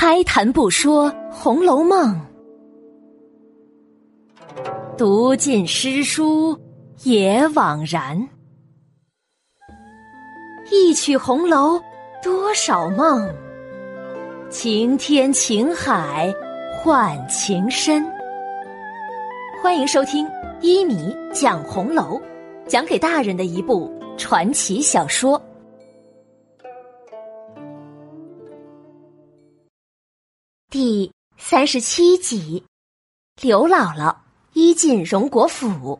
开谈不说《红楼梦》，读尽诗书也枉然。一曲红楼多少梦，情天情海换情深。欢迎收听一米讲红楼，讲给大人的一部传奇小说。三十七集，刘姥姥一进荣国府。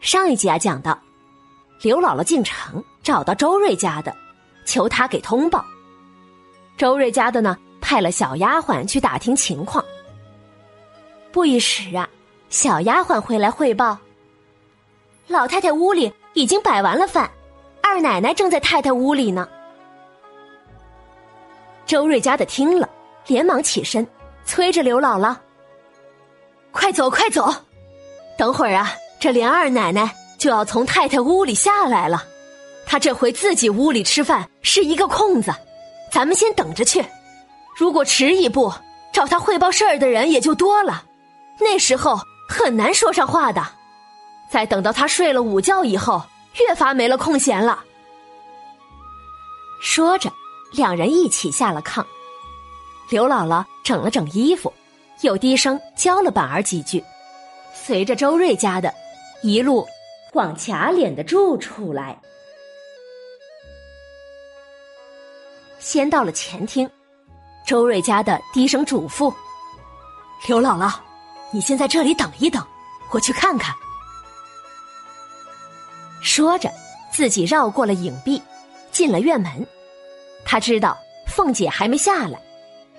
上一集啊，讲到刘姥姥进城找到周瑞家的，求他给通报。周瑞家的呢，派了小丫鬟去打听情况。不一时啊，小丫鬟回来汇报，老太太屋里。已经摆完了饭，二奶奶正在太太屋里呢。周瑞家的听了，连忙起身，催着刘姥姥：“快走，快走！等会儿啊，这连二奶奶就要从太太屋里下来了。她这回自己屋里吃饭是一个空子，咱们先等着去。如果迟一步，找她汇报事儿的人也就多了，那时候很难说上话的。”再等到她睡了午觉以后，越发没了空闲了。说着，两人一起下了炕。刘姥姥整了整衣服，又低声教了板儿几句，随着周瑞家的，一路往贾琏的住处来。先到了前厅，周瑞家的低声嘱咐：“刘姥姥，你先在这里等一等，我去看看。”说着，自己绕过了影壁，进了院门。他知道凤姐还没下来，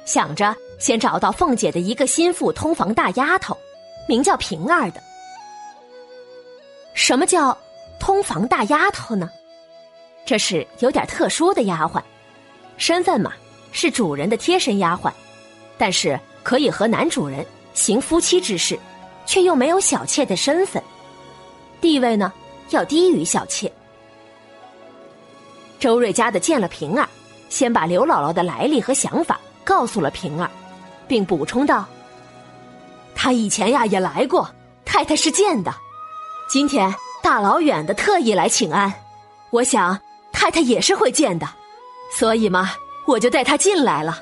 想着先找到凤姐的一个心腹通房大丫头，名叫平儿的。什么叫通房大丫头呢？这是有点特殊的丫鬟，身份嘛是主人的贴身丫鬟，但是可以和男主人行夫妻之事，却又没有小妾的身份，地位呢？要低于小妾。周瑞家的见了平儿，先把刘姥姥的来历和想法告诉了平儿，并补充道：“他以前呀也来过，太太是见的。今天大老远的特意来请安，我想太太也是会见的，所以嘛，我就带他进来了。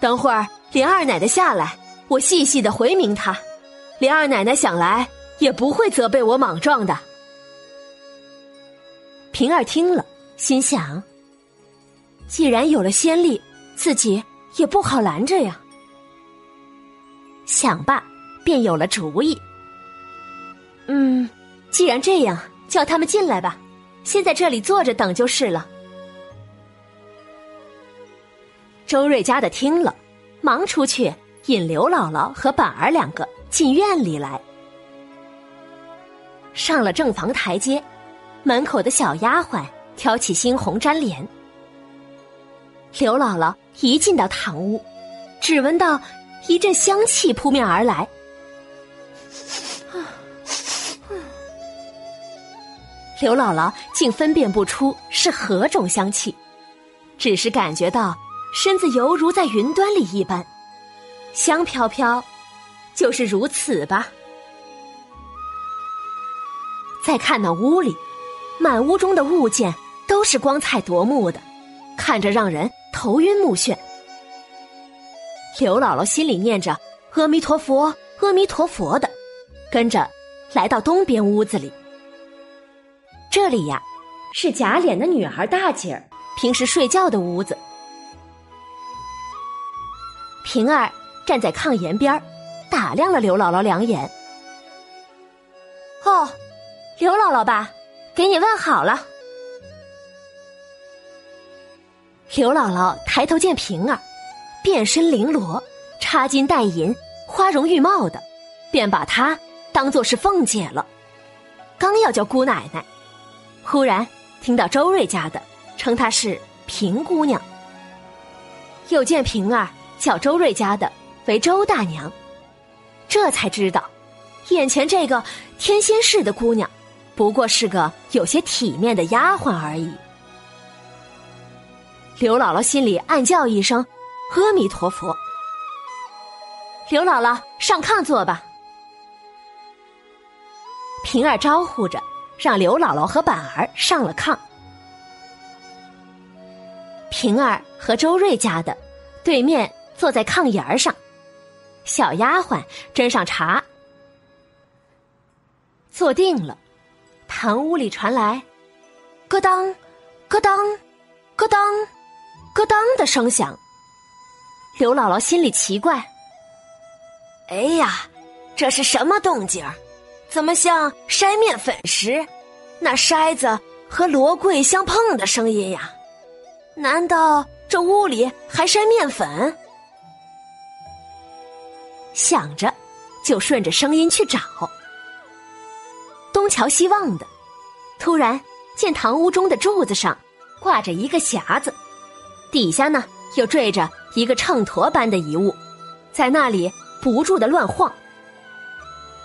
等会儿连二奶奶下来，我细细的回明他，连二奶奶想来也不会责备我莽撞的。”平儿听了，心想：“既然有了先例，自己也不好拦着呀。”想罢，便有了主意。嗯，既然这样，叫他们进来吧，先在这里坐着等就是了。周瑞家的听了，忙出去引刘姥姥和板儿两个进院里来，上了正房台阶。门口的小丫鬟挑起猩红粘帘，刘姥姥一进到堂屋，只闻到一阵香气扑面而来。刘姥姥竟分辨不出是何种香气，只是感觉到身子犹如在云端里一般，香飘飘，就是如此吧。再看那屋里。满屋中的物件都是光彩夺目的，看着让人头晕目眩。刘姥姥心里念着“阿弥陀佛，阿弥陀佛”的，跟着来到东边屋子里。这里呀，是贾琏的女儿大姐儿平时睡觉的屋子。平儿站在炕沿边打量了刘姥姥两眼。哦，刘姥姥吧。给你问好了。刘姥姥抬头见平儿，变身绫罗，插金戴银，花容玉貌的，便把她当做是凤姐了。刚要叫姑奶奶，忽然听到周瑞家的称她是平姑娘，又见平儿叫周瑞家的为周大娘，这才知道，眼前这个天仙似的姑娘。不过是个有些体面的丫鬟而已。刘姥姥心里暗叫一声：“阿弥陀佛。”刘姥姥上炕坐吧。平儿招呼着，让刘姥姥和板儿上了炕。平儿和周瑞家的对面坐在炕沿儿上，小丫鬟斟上茶，坐定了。堂屋里传来“咯当，咯当，咯当，咯当”的声响。刘姥姥心里奇怪：“哎呀，这是什么动静儿？怎么像筛面粉时，那筛子和罗柜相碰的声音呀？难道这屋里还筛面粉？”想着，就顺着声音去找。东瞧西望的，突然见堂屋中的柱子上挂着一个匣子，底下呢又坠着一个秤砣般的遗物，在那里不住的乱晃。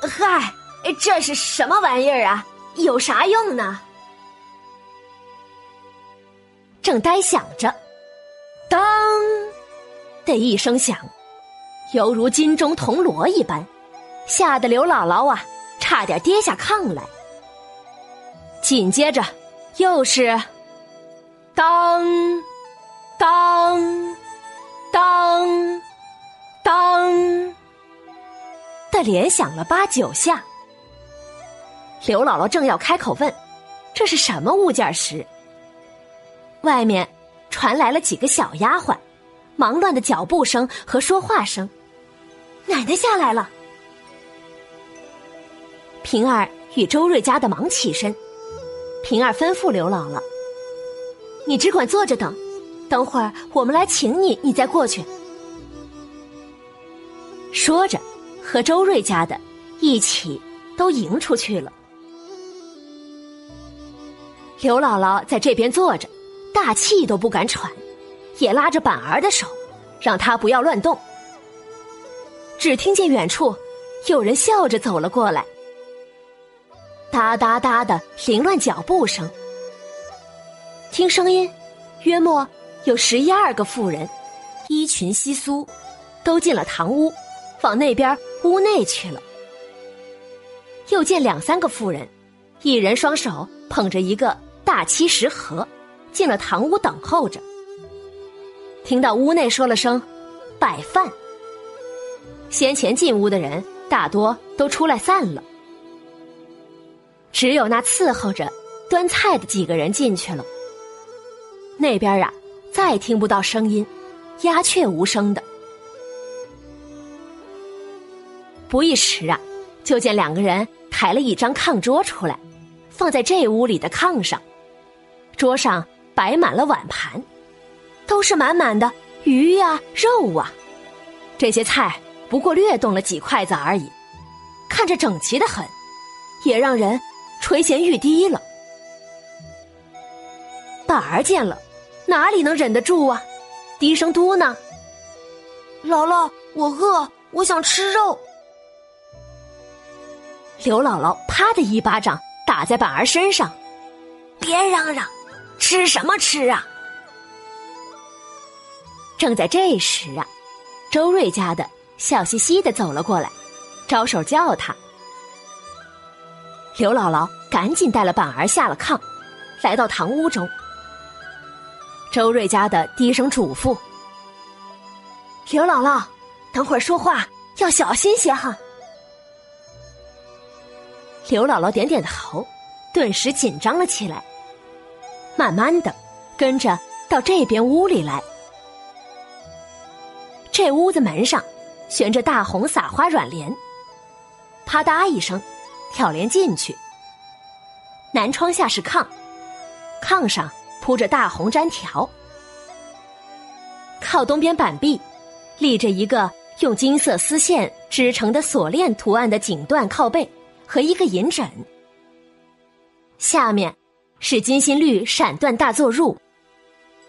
嗨，这是什么玩意儿啊？有啥用呢？正呆想着，当的一声响，犹如金钟铜锣一般，吓得刘姥姥啊！差点跌下炕来。紧接着，又是当当当当的连响了八九下。刘姥姥正要开口问这是什么物件时，外面传来了几个小丫鬟忙乱的脚步声和说话声。奶奶下来了。平儿与周瑞家的忙起身，平儿吩咐刘姥姥：“你只管坐着等，等会儿我们来请你，你再过去。”说着，和周瑞家的一起都迎出去了。刘姥姥在这边坐着，大气都不敢喘，也拉着板儿的手，让他不要乱动。只听见远处有人笑着走了过来。哒哒哒的凌乱脚步声，听声音，约莫有十一二个妇人，衣裙稀疏，都进了堂屋，往那边屋内去了。又见两三个妇人，一人双手捧着一个大漆食盒，进了堂屋等候着。听到屋内说了声“摆饭”，先前进屋的人大多都出来散了。只有那伺候着端菜的几个人进去了。那边啊，再听不到声音，鸦雀无声的。不一时啊，就见两个人抬了一张炕桌出来，放在这屋里的炕上。桌上摆满了碗盘，都是满满的鱼呀、肉啊。这些菜不过略动了几筷子而已，看着整齐的很，也让人。垂涎欲滴了，板儿见了，哪里能忍得住啊？低声嘟囔：“姥姥，我饿，我想吃肉。”刘姥姥啪的一巴掌打在板儿身上：“别嚷嚷，吃什么吃啊！”正在这时啊，周瑞家的笑嘻嘻的走了过来，招手叫他。刘姥姥赶紧带了板儿下了炕，来到堂屋中。周瑞家的低声嘱咐：“刘姥姥，等会儿说话要小心些哈。”刘姥姥点点头，顿时紧张了起来。慢慢的，跟着到这边屋里来。这屋子门上悬着大红撒花软帘，啪嗒一声。挑帘进去，南窗下是炕，炕上铺着大红毡条，靠东边板壁立着一个用金色丝线织成的锁链图案的锦缎靠背和一个银枕，下面是金心绿闪缎大坐褥，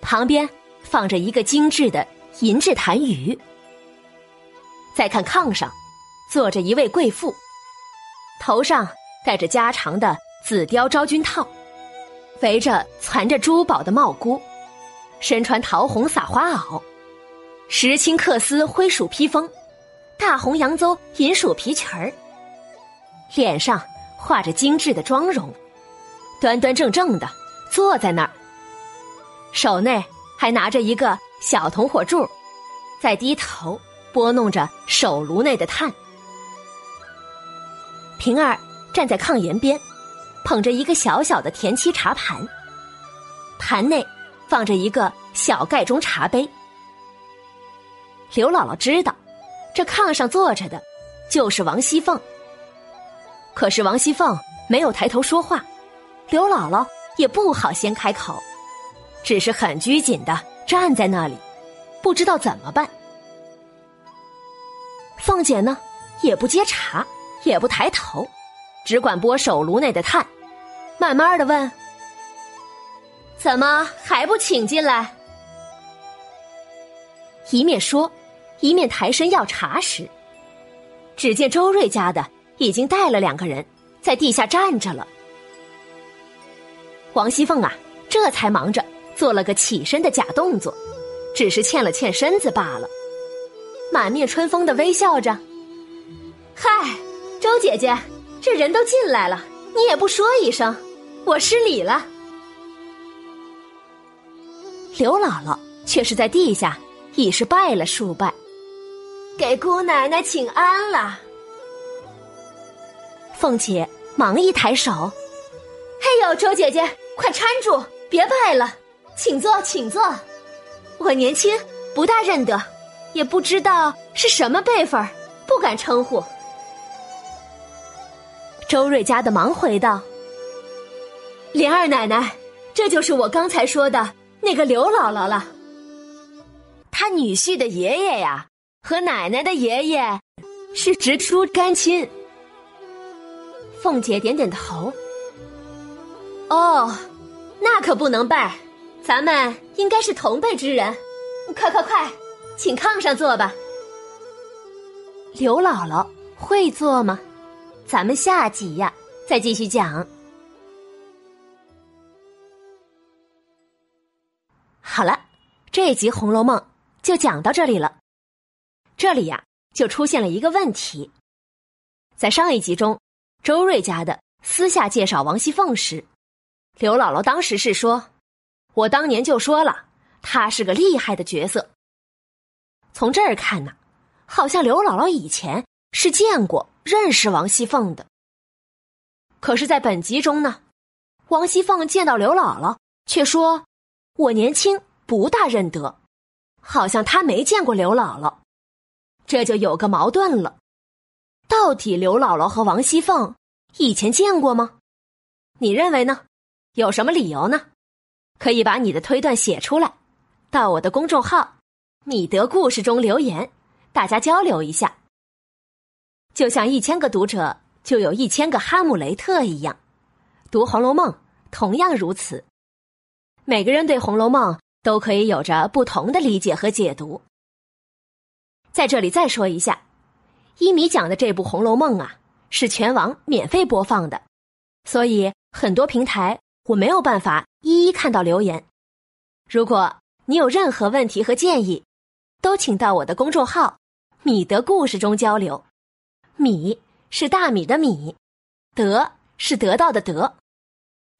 旁边放着一个精致的银质痰盂。再看炕上坐着一位贵妇。头上戴着加长的紫貂昭君套，围着攒着珠宝的帽箍，身穿桃红撒花袄，石青缂丝灰鼠披风，大红扬州银鼠皮裙儿，脸上画着精致的妆容，端端正正的坐在那儿，手内还拿着一个小铜火柱，在低头拨弄着手炉内的炭。平儿站在炕沿边，捧着一个小小的田七茶盘，盘内放着一个小盖中茶杯。刘姥姥知道，这炕上坐着的，就是王熙凤。可是王熙凤没有抬头说话，刘姥姥也不好先开口，只是很拘谨的站在那里，不知道怎么办。凤姐呢，也不接茶。也不抬头，只管拨手炉内的炭，慢慢的问：“怎么还不请进来？”一面说，一面抬身要茶时，只见周瑞家的已经带了两个人在地下站着了。王熙凤啊，这才忙着做了个起身的假动作，只是欠了欠身子罢了，满面春风的微笑着：“嗨。”周姐姐，这人都进来了，你也不说一声，我失礼了。刘姥姥却是在地下已是拜了数拜，给姑奶奶请安了。凤姐忙一抬手：“哎呦，周姐姐，快搀住，别拜了，请坐，请坐。我年轻，不大认得，也不知道是什么辈分，不敢称呼。”周瑞家的忙回道：“莲二奶奶，这就是我刚才说的那个刘姥姥了。他女婿的爷爷呀，和奶奶的爷爷是直出干亲。”凤姐点点头：“哦，那可不能拜，咱们应该是同辈之人。快快快，请炕上坐吧。刘姥姥会坐吗？”咱们下集呀，再继续讲。好了，这集《红楼梦》就讲到这里了。这里呀，就出现了一个问题。在上一集中，周瑞家的私下介绍王熙凤时，刘姥姥当时是说：“我当年就说了，她是个厉害的角色。”从这儿看呢，好像刘姥姥以前是见过。认识王熙凤的，可是，在本集中呢，王熙凤见到刘姥姥，却说：“我年轻，不大认得，好像她没见过刘姥姥。”这就有个矛盾了。到底刘姥姥和王熙凤以前见过吗？你认为呢？有什么理由呢？可以把你的推断写出来，到我的公众号“米德故事”中留言，大家交流一下。就像一千个读者就有一千个哈姆雷特一样，读《红楼梦》同样如此。每个人对《红楼梦》都可以有着不同的理解和解读。在这里再说一下，一米讲的这部《红楼梦》啊，是全网免费播放的，所以很多平台我没有办法一一看到留言。如果你有任何问题和建议，都请到我的公众号“米德故事”中交流。米是大米的米，得是得到的得。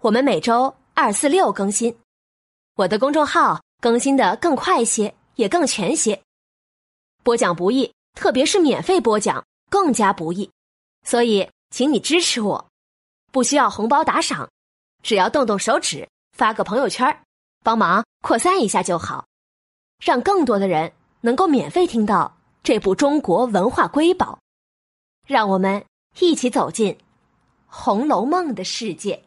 我们每周二、四、六更新，我的公众号更新的更快些，也更全些。播讲不易，特别是免费播讲更加不易，所以请你支持我，不需要红包打赏，只要动动手指发个朋友圈，帮忙扩散一下就好，让更多的人能够免费听到这部中国文化瑰宝。让我们一起走进《红楼梦》的世界。